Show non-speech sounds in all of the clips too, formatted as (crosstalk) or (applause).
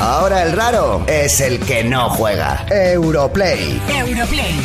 Ahora el raro es el que no juega. Europlay. Europlay.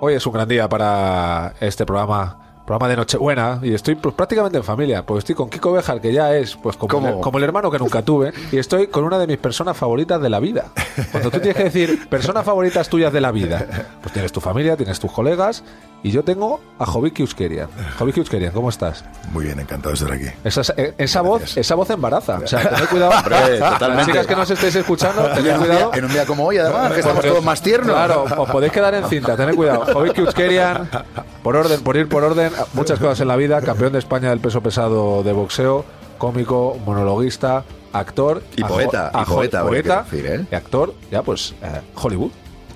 Hoy es un gran día para este programa. Programa de Nochebuena y estoy pues, prácticamente en familia, pues estoy con Kiko Bejar, que ya es pues como, como el hermano que nunca tuve, y estoy con una de mis personas favoritas de la vida. Cuando tú tienes que decir (laughs) personas favoritas tuyas de la vida, pues tienes tu familia, tienes tus colegas, y yo tengo a Joviki Euskerian. Joviki Euskerian, ¿cómo estás? Muy bien, encantado de estar aquí. Esa, eh, esa voz, esa voz embaraza. O sea, tened cuidado. Hombre, Las totalmente. chicas que nos estéis escuchando, tened cuidado. en un día como hoy, además, que estamos todos os- más tiernos. Claro, os podéis quedar en cinta, tened cuidado. Joviki Euskerian, por orden, por ir por orden, muchas cosas en la vida, campeón de España del peso pesado de boxeo, cómico, monologuista, actor Y poeta, y poeta, poeta decir, ¿eh? y actor, ya pues eh, Hollywood.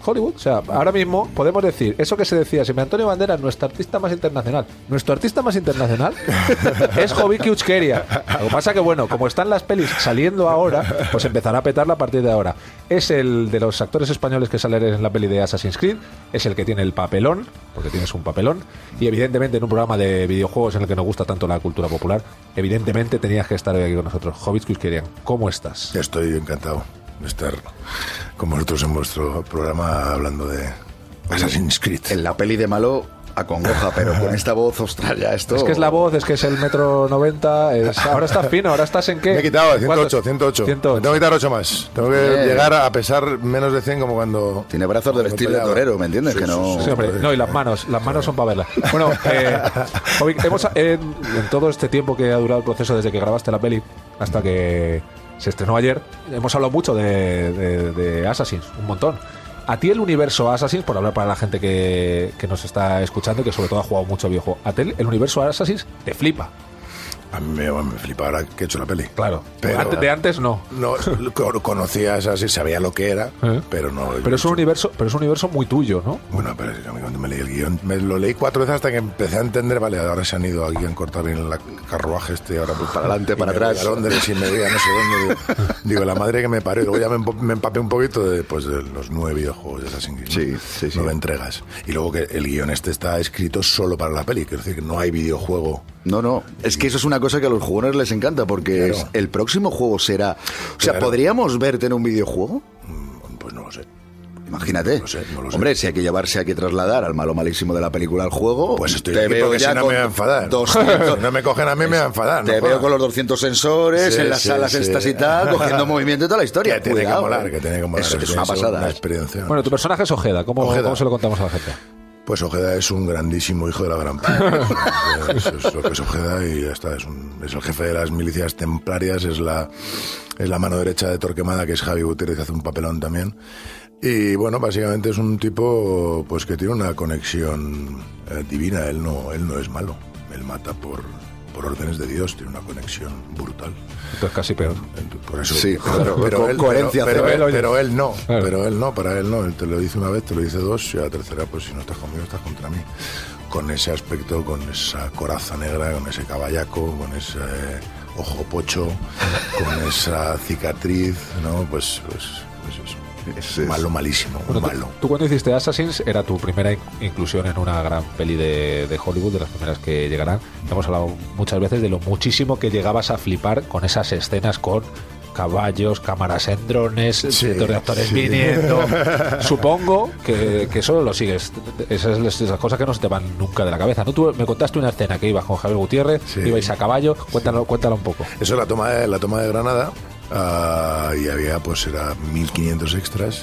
Hollywood, o sea, ahora mismo podemos decir eso que se decía, si me Antonio Banderas, nuestro artista más internacional, nuestro artista más internacional (laughs) es Joviki Euskerian. Lo que pasa que, bueno, como están las pelis saliendo ahora, pues empezará a petarla a partir de ahora. Es el de los actores españoles que salen en la peli de Assassin's Creed, es el que tiene el papelón, porque tienes un papelón, y evidentemente en un programa de videojuegos en el que nos gusta tanto la cultura popular, evidentemente tenías que estar hoy aquí con nosotros. Joviki Euskerian, ¿cómo estás? Estoy encantado estar con vosotros en vuestro programa hablando de Assassin's Creed. En la peli de malo acongoja, pero con (laughs) esta voz, ostras, ya esto... Es que es la voz, es que es el metro 90, es... ahora estás fino, ahora estás en qué? Me he quitado 108, ¿Cuántos? 108. 108. Me tengo que quitar 8 más. Tengo que Bien. llegar a pesar menos de 100 como cuando... Tiene brazos de cuando vestir de torero, ¿me entiendes? Sí, que no... sí, Sí, hombre. No, y las manos, las manos son para verlas. Bueno, eh, (laughs) hemos, en, en todo este tiempo que ha durado el proceso desde que grabaste la peli hasta que se estrenó ayer, hemos hablado mucho de, de, de Assassin's, un montón. A ti el universo Assassin's, por hablar para la gente que, que nos está escuchando y que sobre todo ha jugado mucho videojuego, a ti el universo Assassin's te flipa. A mí me, me flipa ahora que he hecho la peli. Claro. Pero- Antes- de antes no. No, co- conocía así, sabía lo que era, (laughs) ¿Eh? pero no... Pero es un universo, pero es un universo muy tuyo, ¿no? Bueno, pero cuando me leí el guion, me lo leí cuatro veces hasta que empecé a entender, vale, ahora se han ido aquí a cortar bien el carruaje este, ahora pues Para adelante, para atrás. A Londres y me voy a no sé dónde. Digo, (laughs) digo, la madre que me parió. Luego ya me, me empapé un poquito de, pues, de los nueve videojuegos de Assassin's Creed. ¿no? Sí, sí, sí. Nueve entregas. Y luego que el guion este está escrito solo para la peli, quiero decir que no hay videojuego. No, no, es que eso es una cosa que a los jugadores les encanta porque Claro. es- el próximo juego será... O sea, Claro. ¿podríamos verte en un videojuego? Mm, Pues no lo sé. Imagínate. No lo sé, no lo sé. Hombre, si hay que llevarse, hay que trasladar al malo malísimo de la película al juego. Pues estoy te aquí veo porque ya si no me voy a enfadar. 200 (laughs) Si no me cogen a mí me voy a enfadar. Te no veo con los 200 sensores Sí, en las sí, salas sí. estas y tal, cogiendo (laughs) movimiento y toda la historia. Que tiene que molar, eh. que tiene que molar. Eso es una pasada. Una experiencia. Bueno, tu personaje es Ojeda, ¿cómo, Ojeda. cómo se lo contamos a la gente? Pues Ojeda es un grandísimo hijo de la gran puta. (laughs) Eso es lo que es Ojeda y ya está. Es, un- es el jefe de las milicias templarias, es la, es la mano derecha de Torquemada, que es Javi Gutiérrez, hace un papelón también. Y bueno, básicamente es un tipo pues que tiene una conexión eh, divina. Él no, él no es malo. Él mata por, por órdenes de Dios. Tiene una conexión brutal. Entonces casi peor. Por eso, Sí, pero, con él, coherencia pero, él, pero él no, Claro. pero él no, para él no, él te lo dice una vez, te lo dice dos y a la tercera, pues si no estás conmigo, estás contra mí. Con ese aspecto, con esa coraza negra, con ese caballaco, con ese eh, ojo pocho, con esa cicatriz, ¿no? Pues, pues, pues eso. Es- es- malo, malísimo, Bueno, malo. Tú, cuando hiciste Assassins era tu primera in- inclusión en una gran peli de, de Hollywood, de las primeras que llegarán. Hemos hablado muchas veces de lo muchísimo que llegabas a flipar con esas escenas con caballos, cámaras en drones, cientos de actores sí. viniendo. (laughs) Supongo que, que eso lo sigues. Esas, esas cosas que no se te van nunca de la cabeza. ¿no? Tú me contaste una escena que ibas con Javier Gutiérrez, Sí. ibais a caballo. Cuéntalo, cuéntalo un poco. Eso es la toma de, la toma de Granada ah, y había, pues era 1500 extras.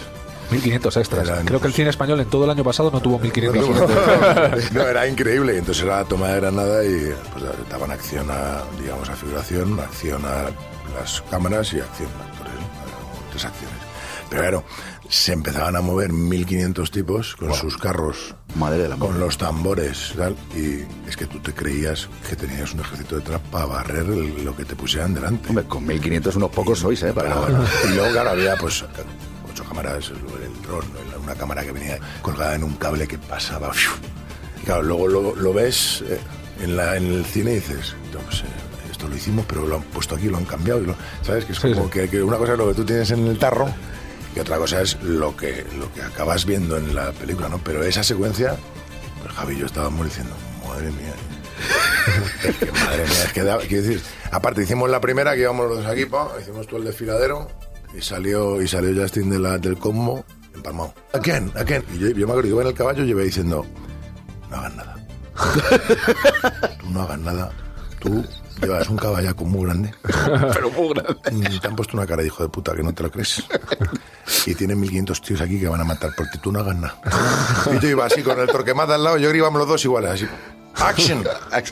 1500 extras. Eran- Creo que el cine español en todo el año pasado no tuvo 1500 No, extras. (laughs) no, era increíble. Entonces era la toma de Granada y pues, daban acción a, digamos, a figuración, acción a las cámaras y acción a actores. tres acciones. Pero claro, se empezaban a mover 1500 tipos con sus carros, Madre de la con los tambores, tal, y es que tú te creías que tenías un ejército detrás para barrer el- lo que te pusieran delante. Hombre, con 1500 unos pocos sois, ¿eh? Para... Pero bueno, y luego, claro, había pues ocho cámaras, el, dron, una cámara que venía colgada en un cable que pasaba. Y claro, luego lo, lo ves eh, en, la, en el cine y dices, "No, pues, eh, esto lo hicimos, pero lo han puesto aquí, lo han cambiado. y lo- ¿Sabes? Que es Sí, como sí. Que, que una cosa es lo que tú tienes en el tarro y otra cosa es lo que, lo que acabas viendo en la película, ¿no? Pero esa secuencia, pues Javi y yo estábamos diciendo, madre mía. (laughs) Es que, madre mía, es que da- quiero decir, aparte hicimos la primera que íbamos los dos aquí, pa, hicimos todo el desfiladero y salió y salió Justin de la, del combo empalmado. ¿A quién? ¿A quién? Y yo, yo me acuerdo que iba en el caballo y llevé diciendo, no hagas nada. (laughs) Tú no hagas nada. Tú llevas un caballaco muy grande. (laughs) Pero muy grande. Y te han puesto una cara de hijo de puta que no te lo crees. Y tienen 1500 tíos aquí que van a matar por ti. Tú no hagas nada. Y yo iba así con el torquemada al lado. Yo creo que íbamos los dos iguales, así. Action.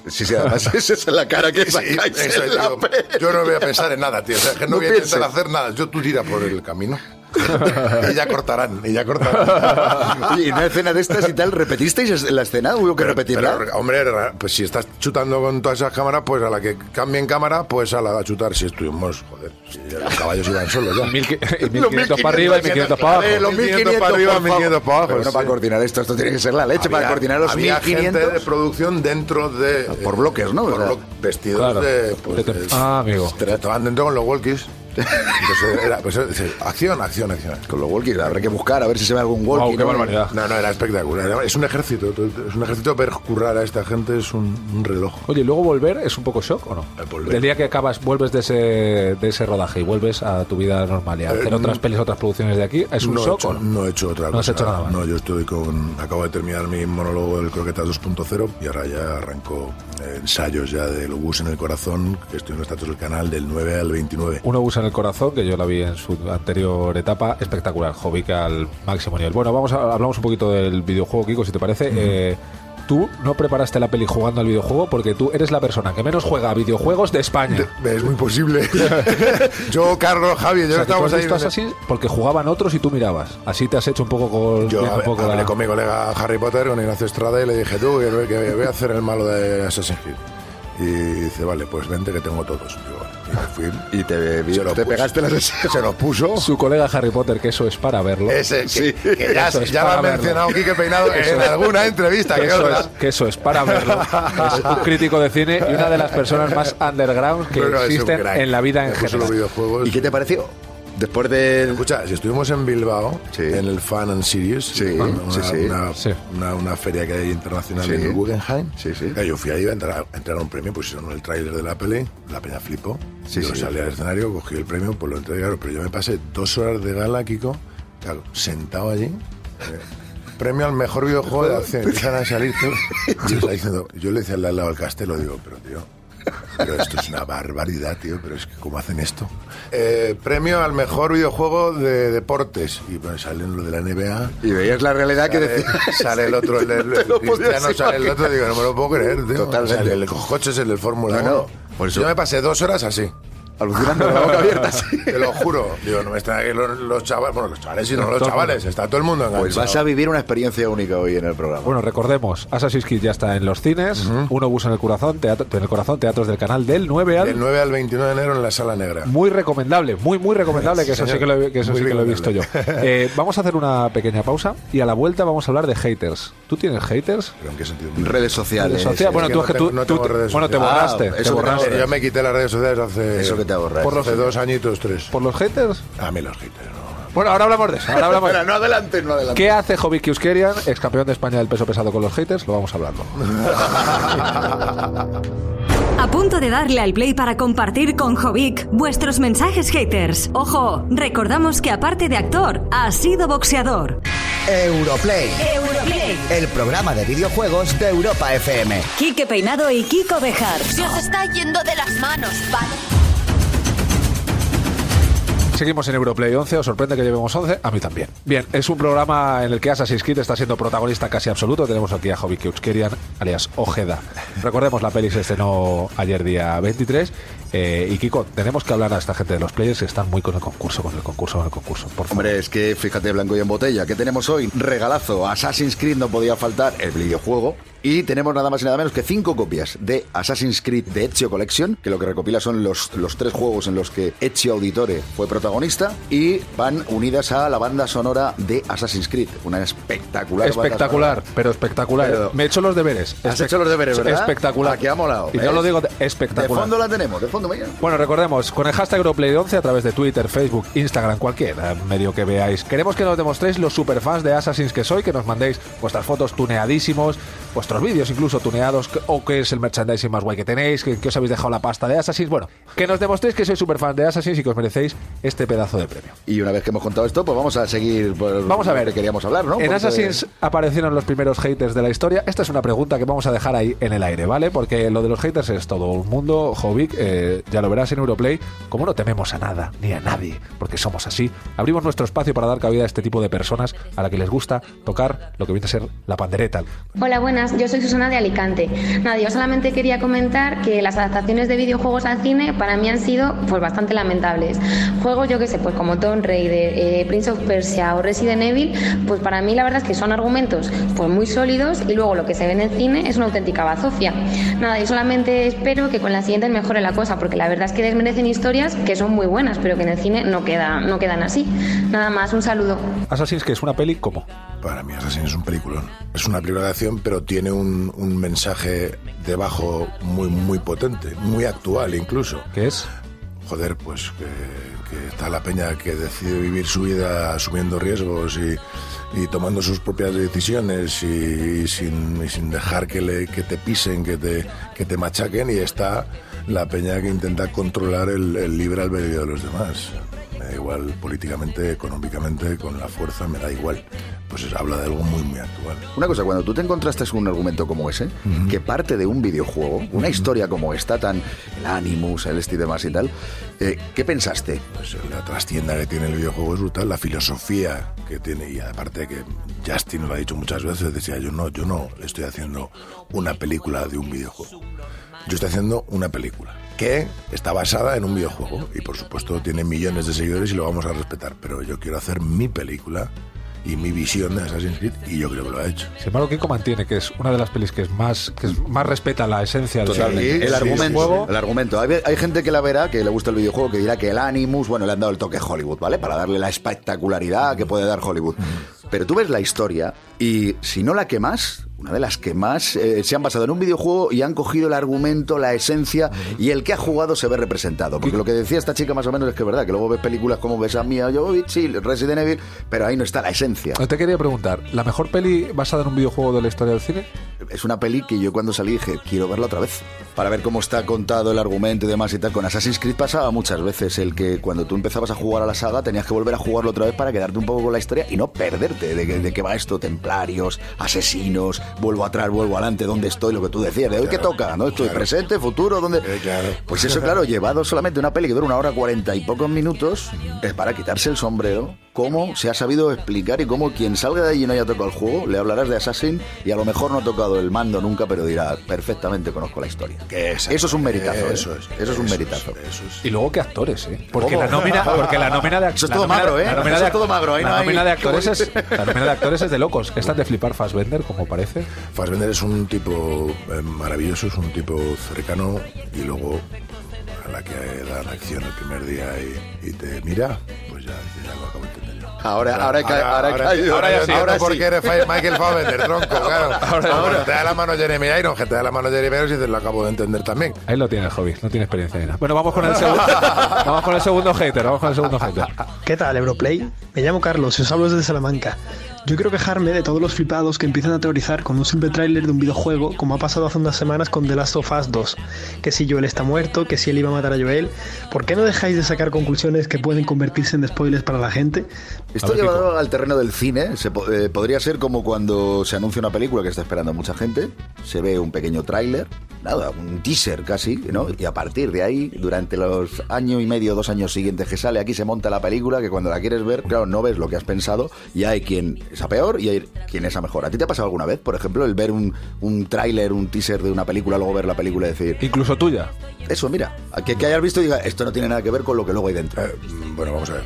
Sí, sí, además (laughs) esa es la cara que Sí, sacáis eso en es, la digo, peli. yo no voy a pensar en nada, tío. O sea, que no, No voy a intentar pienses. hacer nada. Yo tú tira por el camino. (laughs) y ya cortarán, y ya cortarán. Oye, (laughs) y una escena de estas y tal, ¿repetisteis la escena? ¿Hubo que repetirla? Pero, hombre, pues si estás chutando con todas esas cámaras, pues a la que cambien cámara, pues a la a chutar. Si estuvimos, joder, si los caballos iban solos ya. (laughs) Y mil- y 1500 para arriba y 1500 para abajo. Los 1500 para arriba, por favor. 1500 para abajo, Pero bueno, para coordinar esto, esto tiene que ser la leche, para coordinar los había gente de 1500. producción dentro de... Por bloques, ¿no? Por O sea, blo- vestidos claro. de... Pues, de- Ah, amigo. Estaban dentro con los walkies. (laughs) Entonces era, pues, eh, acción, acción, acción. Con los walkies, habrá que buscar a ver si se ve algún walkie. qué ¿no? barbaridad. No, no, era espectacular. Es un ejército. Es un ejército ver currar a esta gente es un, un reloj. Oye, ¿y luego volver es un poco shock o no? El volver. Día que acabas, vuelves de ese, de ese rodaje y vuelves a tu vida normal y a Eh, hacer otras pelis, otras producciones de aquí, ¿es un no, he shock hecho, o no? no he hecho otra No has cosa. hecho nada más. No, yo estoy con. Acabo de terminar mi monólogo del Croquetas 2.0 y ahora ya arranco eh, ensayos ya del Bus en el Corazón, que estoy en los datos del canal del 9 al 29. Uno usa en el corazón, que yo la vi en su anterior etapa, espectacular, Jovic al máximo nivel. Bueno, vamos a, hablamos un poquito del videojuego, Kiko, si te parece. Eh, tú no preparaste la peli jugando al videojuego porque tú eres la persona que menos juega a videojuegos de España. Es muy posible. (laughs) yo, Carlos, Javi, yo O sea, has ahí. Assassin porque jugaban otros y tú mirabas. Así te has hecho un poco con Yo un poco hablé la- con mi colega Harry Potter, con Ignacio Estrada, y le dije, tú, que, voy a hacer el malo de Assassin's Creed. Y dice, vale, pues vente que tengo todos. Digo. Y te, Se lo te puso. pegaste las Se lo puso. Su colega Harry Potter, que eso es para verlo. Ese, que, Sí. que (laughs) ya, Eso es ya lo ha mencionado Quique Peinado en alguna entrevista. que que eso, es, que eso es para verlo. Es un crítico de cine y una de las personas más underground que No, no, existen en la vida en general. ¿Y qué te pareció? Después de... Escucha, si estuvimos en Bilbao, Sí. en el Fan and Series, Sí, una, sí, sí. Una, Sí. una- una feria que hay internacional Sí. en el Guggenheim, Sí, sí. Claro, yo fui ahí a entrar, a entrar a un premio, pusieron el tráiler de la peli, la peña flipó, Sí, yo sí. salí al escenario, cogí el premio, pues lo entregué, claro, pero yo me pasé dos horas de gala, Kiko, claro, sentado allí, eh, premio al mejor videojuego de acción, empiezan a salir, (laughs) yo, yo le decía al de al lado del castelo, digo, pero tío, pero esto es una barbaridad, tío. Pero es que, ¿cómo hacen esto? Eh, premio al mejor videojuego de deportes. Y pues salen lo de la NBA. Y veías la realidad que Sale, decía... (laughs) sale el otro, el, el- (laughs) el cristiano, sale el otro. Digo, no me lo puedo creer, tío. Totalmente. Sale el coches, el del Fórmula No, no, 1. por eso- Yo me pasé dos horas así. Alucinando con la boca abierta, sí. (laughs) Te lo juro. Digo, no me están aquí los, los chavales. Bueno, los chavales y no los chavales. Está todo el mundo enganchado. Pues vas a vivir una experiencia única hoy en el programa. Bueno, recordemos, Assassin's Creed ya está en los cines, Uno bus en el corazón, teatro, en el corazón, teatros del canal del 9 al Del 9 al 29 de enero en la Sala Negra. muy recomendable, muy muy recomendable, que eso sí que lo, he- que eso Muy sí que lo he visto yo. Eh, vamos a hacer una pequeña pausa y a la vuelta vamos a hablar de haters. ¿Tú tienes haters? ¿Pero en qué sentido? redes sociales. Redes sociales. Bueno, que tú no es que tengo- tú, no tú tengo te- redes bueno, te borraste, Ah, te eso que te borraste. Yo me quité las redes sociales hace, Eso que te ahorras. Por hace dos añitos, tres. ¿Por los haters? A mí los haters, no. Bueno, ahora hablamos de eso. Ahora hablamos Espera, no adelante, no adelante. ¿Qué hace Jovic Kiuskerian, ex campeón de España del peso pesado con los haters? Lo vamos a hablarlo. (laughs) A punto de darle al play para compartir con Jovic vuestros mensajes haters. Ojo, recordamos que aparte de actor, ha sido boxeador. Europlay, Europlay. el programa de videojuegos de Europa FM. Quique Peinado y Kiko Bejar. Se os está yendo de las manos, ¿vale? Seguimos en Europlay 11. ¿Os sorprende que llevemos 11? A mí también. Bien, es un programa en el que Assassin's Creed está siendo protagonista casi absoluto. Tenemos aquí a Jovic Kiuskerian, alias Ojeda. Recordemos, la peli se estrenó ayer día 23. Eh, y Kiko, tenemos que hablar a esta gente de los players que están muy con el concurso, con el concurso, con el concurso. Por. Hombre, es que fíjate blanco y en botella. ¿Qué tenemos hoy? Regalazo. Assassin's Creed no podía faltar el videojuego. Y tenemos nada más y nada menos que cinco copias de Assassin's Creed de Ezio Collection, que lo que recopila son los, los tres juegos en los que Ezio Auditore fue protagonista protagonista y van unidas a la banda sonora de Assassin's Creed, una espectacular banda Espectacular, pero espectacular. Pero- Me he hecho los deberes. Has hecho los deberes, ¿verdad? Espectacular. Ah, que ha molado, Y ¿ves? lo digo sonora. De espectacular. fondo la tenemos, de fondo, mira. Bueno, recordemos, con el hashtag Europlay11 a través de Twitter, Facebook, Instagram, cualquier medio que veáis. Queremos que nos demostréis los superfans de Assassin's que soy, que nos mandéis vuestras fotos tuneadísimos, vuestros vídeos incluso tuneados, o qué es el merchandising más guay que tenéis, que, que os habéis dejado la pasta de Assassin's. Bueno, que nos demostréis que sois superfans de Assassin's y que os merecéis este pedazo de premio. Y una vez que hemos contado esto, pues vamos a seguir por Vamos a ver. que queríamos hablar, ¿no? En Porque- Assassin's aparecieron los primeros haters de la historia. Esta es una pregunta que vamos a dejar ahí en el aire, ¿vale? Porque lo de los haters es todo un mundo, Jovic, eh, ya lo verás en Europlay. Como no tememos a nada ni a nadie, porque somos así, abrimos nuestro espacio para dar cabida a este tipo de personas a la que les gusta tocar lo que viene a ser la pandereta. Hola, buenas. Yo soy Susana de Alicante. Nada, yo solamente quería comentar que las adaptaciones de videojuegos al cine para mí han sido pues bastante lamentables. Juegos, yo que sé, pues como Tomb Raider, eh, Prince of Persia o Resident Evil, pues para mí la verdad es que son argumentos pues muy sólidos y luego lo que se ve en el cine es una auténtica bazofia. Nada, yo solamente espero que con la siguiente mejore la cosa, porque la verdad es que desmerecen historias que son muy buenas, pero que en el cine no, queda, no quedan así. Nada más, un saludo. Assassin's que es una peli como Para mí Assassin es un peliculón. Es una película de acción, pero tiene un, un mensaje debajo muy, muy potente, muy actual incluso. que es Joder, pues que, que está la peña que decide vivir su vida asumiendo riesgos y, y tomando sus propias decisiones y, sin, sin dejar que, le, que te pisen, que te, que te machaquen. Y está la peña que intenta controlar el, el libre albedrío de los demás. Da igual políticamente, económicamente, con la fuerza, me da igual. Pues es- habla de algo muy, muy actual. Una cosa, cuando tú te encontraste con un argumento como ese, que parte de un videojuego, una historia como esta, tan el Animus, el este y demás y tal, eh, ¿qué pensaste? Pues la trastienda que tiene el videojuego es brutal, la filosofía que tiene y aparte que Justin lo ha dicho muchas veces, decía yo no, yo no estoy haciendo una película de un videojuego. Yo estoy haciendo una película que está basada en un videojuego y por supuesto tiene millones de seguidores y lo vamos a respetar, pero yo quiero hacer mi película y mi visión de Assassin's Creed y yo creo que lo ha hecho. Sin embargo, Kiko mantiene que es una de las pelis que es más que es- más respeta la esencia del, del el argumento. juego. El argumento. Hay, hay gente que la verá, que le gusta el videojuego, que dirá que el Animus, bueno, le han dado el toque Hollywood, ¿vale? Para darle la espectacularidad que puede dar Hollywood. Pero tú ves la historia y si no la que más, una de las que más eh, se han basado en un videojuego y han cogido el argumento, la esencia y el que ha jugado se ve representado. Porque lo que decía esta chica más o menos es que es verdad, que luego ves películas como ves a Mia Jovovich, sí, Resident Evil, pero ahí no está la esencia. Te quería preguntar, ¿la mejor peli basada en un videojuego de la historia del cine? Es una peli que yo cuando salí dije, quiero verla otra vez. Para ver cómo está contado el argumento y demás y tal. Con Assassin's Creed pasaba muchas veces el que cuando tú empezabas a jugar a la saga tenías que volver a jugarlo otra vez para quedarte un poco con la historia y no perderte de, de qué va esto. Templarios, asesinos, vuelvo atrás, vuelvo adelante, ¿dónde estoy? Lo que tú decías, de hoy qué Claro, toca, ¿no? Estoy claro. presente, futuro, ¿dónde? Eh, claro. Pues eso, claro, llevado solamente una peli que dura una hora cuarenta y pocos minutos, es para quitarse el sombrero. Cómo se ha sabido explicar y cómo quien salga de allí y no haya tocado el juego, le hablarás de Assassin y a lo mejor no ha tocado el mando nunca, pero dirá, perfectamente conozco la historia. Eso es un meritazo, ¿eh? Eso es. Eso es un meritazo. Eso es. Y luego qué actores, ¿eh? Porque la nómina, (laughs) porque la nómina de Eso es la todo nómina- magro, ¿eh? La nómina de, es todo magro, ahí la no hay- nómina de actores es (laughs) la nómina de actores es de locos. Están de flipar Fassbender, como parece. Fassbender es un tipo eh, maravilloso, es un tipo cercano y luego a la que da la acción el primer día y, y te mira, pues ya, ya lo acabo de entender yo. Ahora, ahora, ahora, caído. ahora ya sí, ahora entiendo por sí. qué eres Michael Fassbender, tronco, (laughs) claro. Ahora- Ahora, te da la mano Jeremy Iron, que te da la mano Jeremy Iron y dices, lo acabo de entender también. Ahí lo tiene el hobby, no tiene experiencia nada. Bueno, vamos con el (laughs) segundo, vamos con el segundo hater, vamos con el segundo hater. ¿Qué tal, Europlay? Me llamo Carlos y os hablo desde Salamanca. Yo quiero quejarme de todos los flipados que empiezan a teorizar con un simple tráiler de un videojuego, como ha pasado hace unas semanas con The Last of Us 2. Que si Joel está muerto, que si él iba a matar a Joel. ¿Por qué no dejáis de sacar conclusiones que pueden convertirse en spoilers para la gente? Esto llevado al terreno del cine se eh, podría ser como cuando se anuncia una película que está esperando mucha gente, se ve un pequeño tráiler, nada, un teaser casi, ¿no? Y a partir de ahí, durante los año y medio, dos años siguientes que sale, aquí se monta la película que cuando la quieres ver, claro, no ves lo que has pensado y hay quien es a peor y hay quien es a mejor. ¿A ti te ha pasado alguna vez, por ejemplo, el ver un, un tráiler, un teaser de una película, luego ver la película y decir, Incluso tuya. eso, mira, que, que hayas visto y diga, esto no tiene nada que ver con lo que luego hay dentro? Eh, bueno, vamos a ver.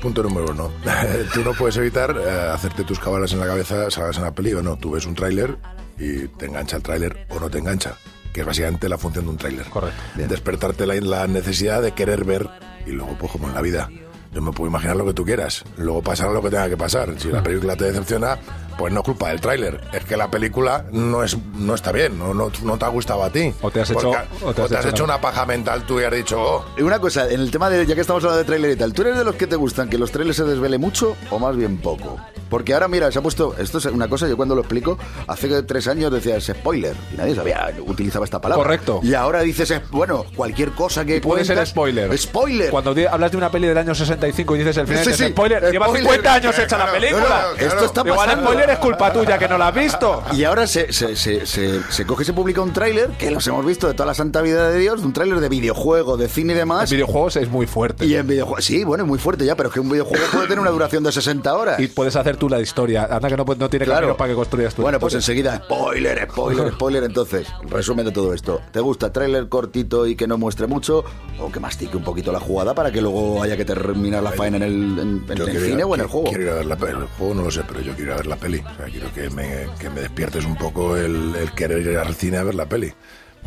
Punto número uno. (laughs) tú no puedes evitar eh, hacerte tus cabalas en la cabeza, salgas en la peli o no. Tú ves un tráiler y te engancha el tráiler o no te engancha. Que es básicamente la función de un tráiler. Correcto. Despertarte la, la necesidad de querer ver y luego, pues como en la vida, Yo me puedo imaginar lo que tú quieras. Luego pasará lo que tenga que pasar. Si la película te decepciona, pues no es culpa del tráiler. Es que la película no es no está bien, no, no, no te ha gustado a ti. O te has hecho- Porque- o te has hecho hecho una- una paja mental tú y has dicho, oh, Y una cosa, en el tema de, ya que estamos hablando de tráiler y tal, ¿tú eres de los que te gustan que los trailers se desvele mucho o más bien poco? Porque ahora, mira, se ha puesto, esto es una cosa, yo cuando lo explico, hace tres años decías spoiler, y nadie sabía, utilizaba esta palabra. Correcto. Y ahora dices, bueno, cualquier cosa que Puede ser spoiler. Spoiler. Cuando hablas de una peli del año 65 y dices el final, Sí, dices sí, spoiler, lleva spoiler. 50 años hecha la película. claro, claro. Esto está Igual pasando. spoiler es culpa tuya que no la has visto. Y ahora se, se, se, se, se coge y se publica un tráiler, que los hemos visto de toda la santa vida de Dios, de un tráiler de videojuego, de cine y En demás. videojuegos es muy fuerte. Y en videojuegos, sí, bueno, es muy fuerte ya, pero es que un videojuego puede tener una duración de 60 horas. Y puedes hacer tú la historia. Anda que no, no tiene Claro. camino para que construyas tú. Bueno, pues enseguida, spoiler, spoiler, (laughs) spoiler. Entonces, resumen de todo esto. ¿Te gusta tráiler cortito y que no muestre mucho? ¿O que mastique un poquito la jugada para que luego haya que terminar la faena en el, en- en el ir cine o en el juego? Quiero ir a ver la peli. El juego no lo sé, pero yo quiero ir a ver la peli. O sea, quiero que me, que me despiertes un poco el, el querer ir al cine a ver la peli.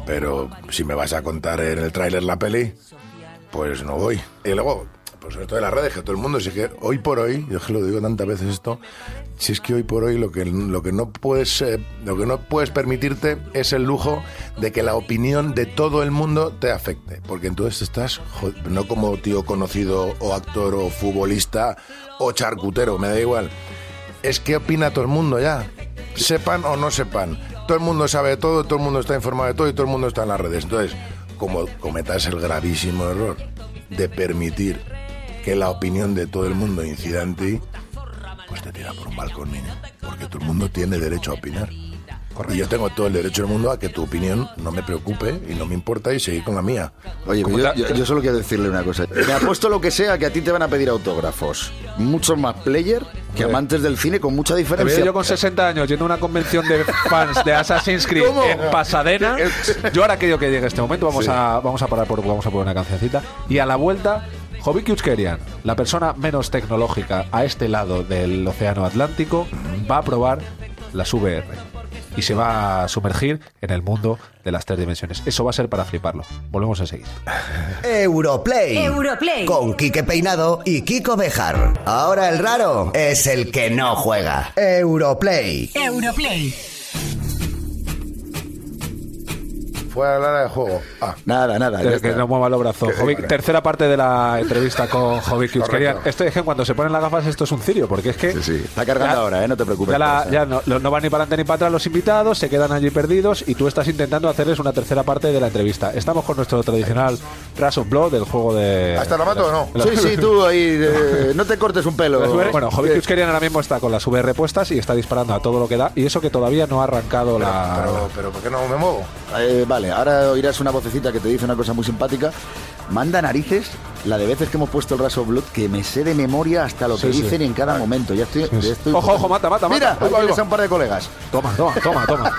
Pero si me vas a contar en el tráiler la peli, pues no voy. Y luego, pues sobre todo en las redes, que todo el mundo, si es que hoy por hoy, yo es que lo digo tantas veces esto, si es que hoy por hoy lo que, lo que no puedes eh, lo que no puedes permitirte es el lujo de que la opinión de todo el mundo te afecte. Porque entonces estás, no como tío conocido o actor o futbolista o charcutero, me da igual. Es que opina todo el mundo ya. Sepan o no sepan. Todo el mundo sabe de todo, todo el mundo está informado de todo y todo el mundo está en las redes. Entonces, como cometas el gravísimo error de permitir que la opinión de todo el mundo incida en ti, pues te tira por un balcón, niño. Porque todo el mundo tiene derecho a opinar. Y yo tengo todo el derecho del mundo a que tu opinión no me preocupe y no me importa y seguir con la mía. Oye, Como yo, yo- yo solo quiero decirle una cosa. Me apuesto lo que sea que a ti te van a pedir autógrafos. Muchos más player que amantes del cine con mucha diferencia. yo con 60 años yendo a una convención de fans de Assassin's Creed ¿Cómo? en Pasadena. (laughs) Yo ahora quiero que llegue este momento, vamos, a, vamos a parar por vamos a poner una cancioncita. Y a la vuelta, Jovic Uskerian, la persona menos tecnológica a este lado del océano Atlántico, va a probar las VR. Y se va a sumergir en el mundo de las tres dimensiones. Eso va a ser para fliparlo. Volvemos enseguida. Europlay. Europlay. Con Quique Peinado y Kiko Bejar. Ahora el raro es el que no juega. Europlay. Europlay. Fue a hablar de juego. Ah, Nada, nada. ya que está. no mueva los brazos. Jovic, vale. tercera parte de la entrevista con (laughs) Jovic. Esto es que cuando se ponen las gafas esto es un cirio, porque es que... Sí, sí. Está cargando Ya- ahora, ¿eh? No te preocupes. Ya, la- ya no, van ni para adelante ni para atrás los invitados, se quedan allí perdidos y tú estás intentando hacerles una tercera parte de la entrevista. Estamos con nuestro tradicional Crash of Blood, del juego de... ¿Hasta lo mato o no? Sí, sí, tú ahí. (laughs) eh, no te cortes un pelo. Bueno, Jovic Uskerian ahora mismo está con las VR puestas y está disparando a todo lo que da y eso que todavía no ha arrancado la... pero, pero ¿por qué no me muevo? Eh, vale, ahora oirás una vocecita que te dice una cosa muy simpática. Manda narices la de veces que hemos puesto el Raso Blood que me sé de memoria hasta lo que Sí, sí. dicen en cada momento. Ya estoy. ya estoy Ojo, ojo, mata, mata, Mira, mata. ahí Oiga, tienes oiga. a un par de colegas. Toma, toma, toma, toma.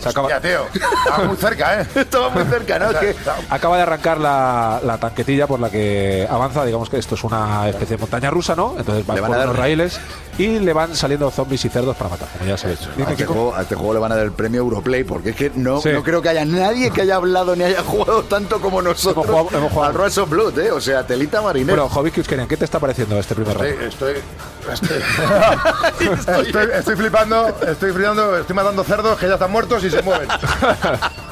Se acaba, Ya, tío. Está muy cerca, ¿eh? (laughs) Estaba muy cerca, ¿no? Es que- acaba de arrancar la, la tanquetilla por la que avanza. Digamos que esto es una especie de montaña rusa, ¿no? Entonces van Le van por a dar- unos raíles y le van saliendo zombies y cerdos para matar, como ya sabéis. A este, juego, a este juego le van a dar el premio Europlay porque es que no, Sí. no creo que haya nadie que haya hablado ni haya jugado tanto como nosotros Hemos jugado- hemos jugado. al Rush of Blood, ¿eh? O sea, telita marinera. Bueno, Jovic ¿qué te está pareciendo este primer rato? Estoy, estoy, (laughs) estoy, estoy, estoy flipando, estoy flipando, estoy matando cerdos que ya están muertos y se mueven. (laughs)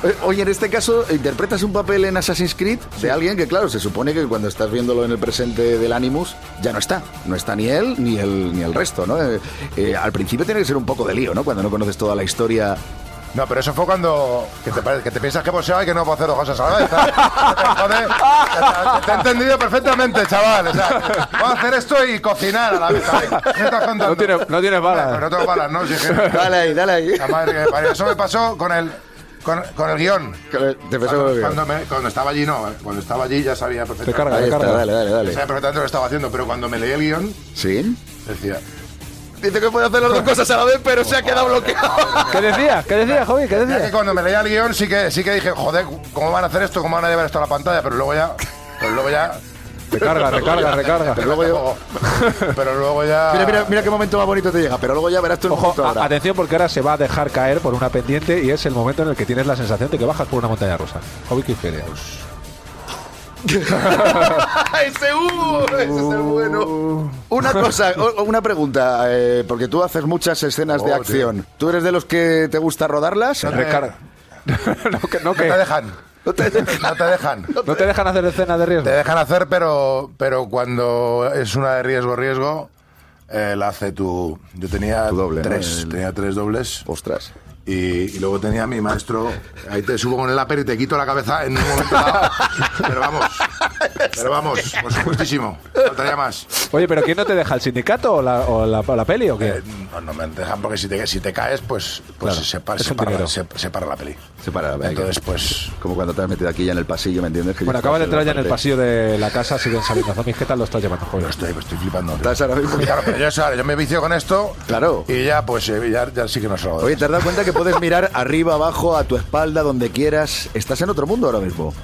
Eh, Oye, en este caso, interpretas un papel en Assassin's Creed de alguien que, claro, se supone que cuando estás viéndolo en el presente del Animus, ya no está. No está ni él ni el, ni el resto, ¿no? Eh, eh, al principio tiene que ser un poco de lío, ¿no? Cuando no conoces toda la historia. No, pero eso fue cuando que te, pare- que te piensas que poseo y que no puedo hacer dos cosas a la vez. Joder, te he entendido perfectamente, chaval. O sea, puedo hacer esto y cocinar a la vez. ¿sabes? ¿Qué me estás contando? No tiene- no tienes balas. Pero no tengo balas, ¿no? Si es que- Dale ahí, dale ahí. La madre que me parió. Eso me pasó con el, con, con el guion. Te pensé Cuando, cuando me- cuando estaba allí, no. Cuando estaba allí ya sabía Te perfectamente. carga, Ahí te está, carga. dale, dale, dale. Sabía perfectamente lo que estaba haciendo, pero cuando me leí el guion, ¿Sí? decía... Dice que puede hacer las dos cosas a la vez, pero se ha quedado bloqueado. (laughs) ¿Qué decía? ¿Qué decía, Jovic? ¿Qué Ya que decía? cuando me leía el guion sí que, sí que dije, joder, ¿cómo van a hacer esto? ¿Cómo van a llevar esto a la pantalla? Pero luego ya... Pero luego ya... (laughs) Recarga, recarga, recarga. Pero luego, yo- (laughs) pero luego ya... Mira, mira, mira qué momento más bonito te llega, pero luego ya verás tú el Ojo, ahora. atención porque ahora se va a dejar caer por una pendiente y es el momento en el que tienes la sensación de que bajas por una montaña rusa. Jovic Uskerian. (laughs) ¡Ese uh, ese es el bueno. Una cosa, una pregunta, eh, porque tú haces muchas escenas de Oh, acción. ¿Tú eres de los que te gusta rodarlas? (laughs) No, que, no, No que- te dejan. No te dejan. No te dejan. no te dejan hacer escenas de riesgo. Te dejan hacer, pero, pero cuando es una de riesgo, riesgo, eh, la hace tu... Yo tenía Tu doble, ¿no? tres, El- tenía tres dobles. Ostras. Y, y luego tenía a mi maestro, ahí te subo con el lápiz y te quito la cabeza en un momento dado. (laughs) Pero vamos, pero vamos, por supuestísimo, faltaría más. Oye, pero ¿quién no te deja? ¿El sindicato o la, o la, o la peli o qué? Eh, no, no me dejan porque si te, si te caes, pues, pues Claro, se, para, es se, un para, dinero. se, se para la peli. Se para, venga. Entonces, pues... Como cuando te has metido aquí ya en el pasillo, ¿me entiendes? Que Bueno, ya acabas de entrar ya en el pasillo de la casa, siguen saliendo zombies. ¿Qué tal lo estás llevando, joder? estoy, estoy flipando. tío. Estás ahora mismo- Claro, pero yo, ¿sabes? yo me vicio con esto. Claro. Y ya, pues, eh, ya, ya sí que no salgo de Oye. ¿te has dado cuenta que puedes mirar arriba, abajo, a tu espalda, donde quieras? Estás en otro mundo ahora mismo.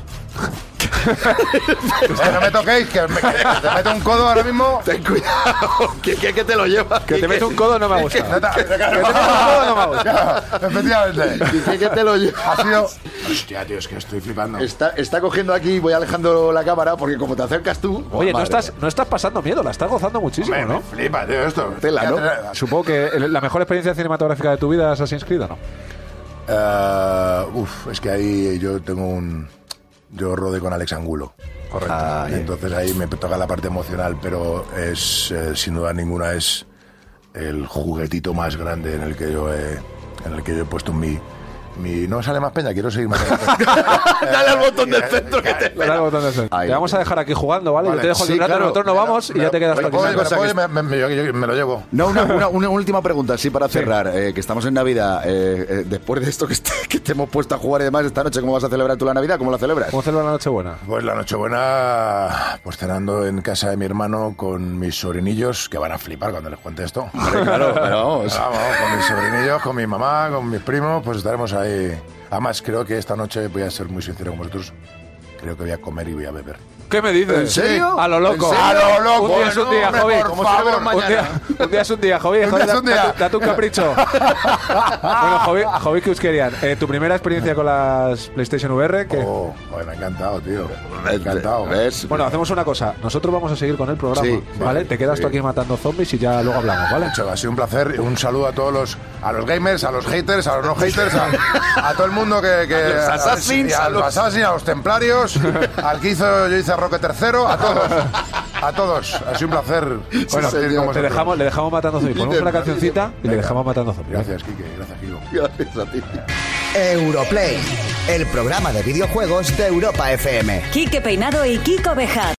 (laughs) No me toquéis, que, me- que te meto un codo ahora mismo. Ten cuidado, que, que, que te lo llevas. Que te meto un codo no me. Neta, Que te meto un codo no me ha gustado. (laughs) Efectivamente. Que, que te lo llevas. Ha sido. Hostia, tío, es que estoy flipando. Está, está cogiendo aquí, voy alejando la cámara porque como te acercas tú... Oye, no estás, no estás pasando miedo, la estás gozando muchísimo, me ¿no? flipa, tío, esto. Tela, ¿no? Supongo que la mejor experiencia cinematográfica de tu vida es Assassin's Creed, ¿o no? Eh, uf, es que ahí yo tengo un. Yo rodé con Alex Angulo. Correcto. Ah. Entonces ahí me toca la parte emocional, pero es, eh, sin duda ninguna, es el juguetito más grande en el que yo he, en el que yo he puesto mi. mi no sale más peña, quiero seguir más. (laughs) Dale al botón del centro que te... Le da el botón de centro. Ahí. Te vamos a dejar aquí jugando, ¿vale? Vale, Yo te dejo aquí sí, claro. nosotros nos vamos y ya te quedas Una me lo llevo. No, una, (laughs) una- una última pregunta, sí, para cerrar. Eh, que estamos en Navidad. eh, eh, después de esto que, est- que te hemos puesto a jugar y demás esta noche, ¿cómo vas a celebrar tú la Navidad? ¿Cómo la celebras? ¿Cómo celebra la Nochebuena? Pues la Nochebuena, pues cenando en casa de mi hermano con mis sobrinillos, que van a flipar cuando les cuente esto. Claro, pero vamos. Vamos, con mis sobrinillos, con mi mamá, con mis primos, pues estaremos ahí. Además, creo que esta noche, voy a ser muy sincero con vosotros, creo que voy a comer y voy a beber. ¿Qué me dices? ¿En serio? A lo loco. ¡A lo loco! Un día es un No, día, Jovi. por favor. celebro un día, un día es un día, Jovi. (laughs) Un Joder, día es un día. date- un capricho. (laughs) bueno, Jovi, Jovi Kuskerian, eh, tu primera experiencia con las PlayStation VR, que... Oh, me ha encantado, tío. Me ha encantado. ¿Ves? Bueno, hacemos una cosa. Nosotros vamos a seguir con el programa, Sí, ¿vale? Te quedas tú aquí matando zombies y ya luego hablamos, ¿vale? Ha sido un placer. Un saludo a todos los, a los gamers, a los haters, a los no haters, a, a todo el mundo que, que los assassins, a, a los los- assassins, a los templarios, (laughs) al que hizo yo hice a Roque tercero, a todos, a todos. Ha sido un placer. Bueno, compartir con te dejamos, le dejamos matando zombies. Ponemos una cancioncita y le dejamos matando zombies. Gracias, Kike. Gracias, Kiko. Gracias a ti. Europlay, el programa de videojuegos de Europa FM. Quique Peinado y Kiko Bejar.